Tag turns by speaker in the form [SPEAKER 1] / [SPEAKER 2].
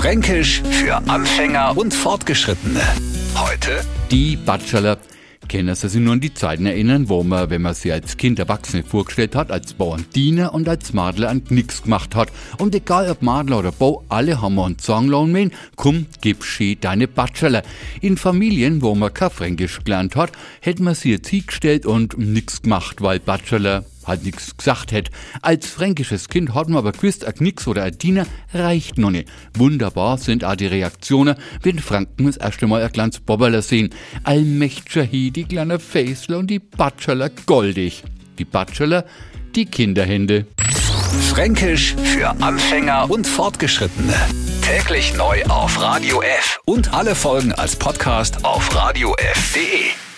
[SPEAKER 1] Fränkisch für Anfänger und Fortgeschrittene. Heute
[SPEAKER 2] Die Bachelor. Können Sie sich nur an die Zeiten erinnern, wo man, wenn man sie als Kind Erwachsene vorgestellt hat, als Bauern Diener und als Madler an nix gemacht hat. Und egal ob Madler oder Bau, alle haben wir einen Songlohn mein, komm, gib schee deine Bachelor. In Familien, wo man kein Fränkisch gelernt hat, hätte man sie jetzt hingestellt und nix gemacht, weil Bachelor halt nix gesagt hätt. Als fränkisches Kind hat man aber gewusst, a Knicks oder a Diener reicht noch nicht. Wunderbar sind auch die Reaktionen, wenn Franken das erste Mal ein kleines Bobberler sehen. Allmächtiger hi, die kleine Faisler und die Bachelor goldig. Die Bachelor, die Kinderhände.
[SPEAKER 1] Fränkisch für Anfänger und Fortgeschrittene. Täglich neu auf Radio F und alle Folgen als Podcast auf radiof.de.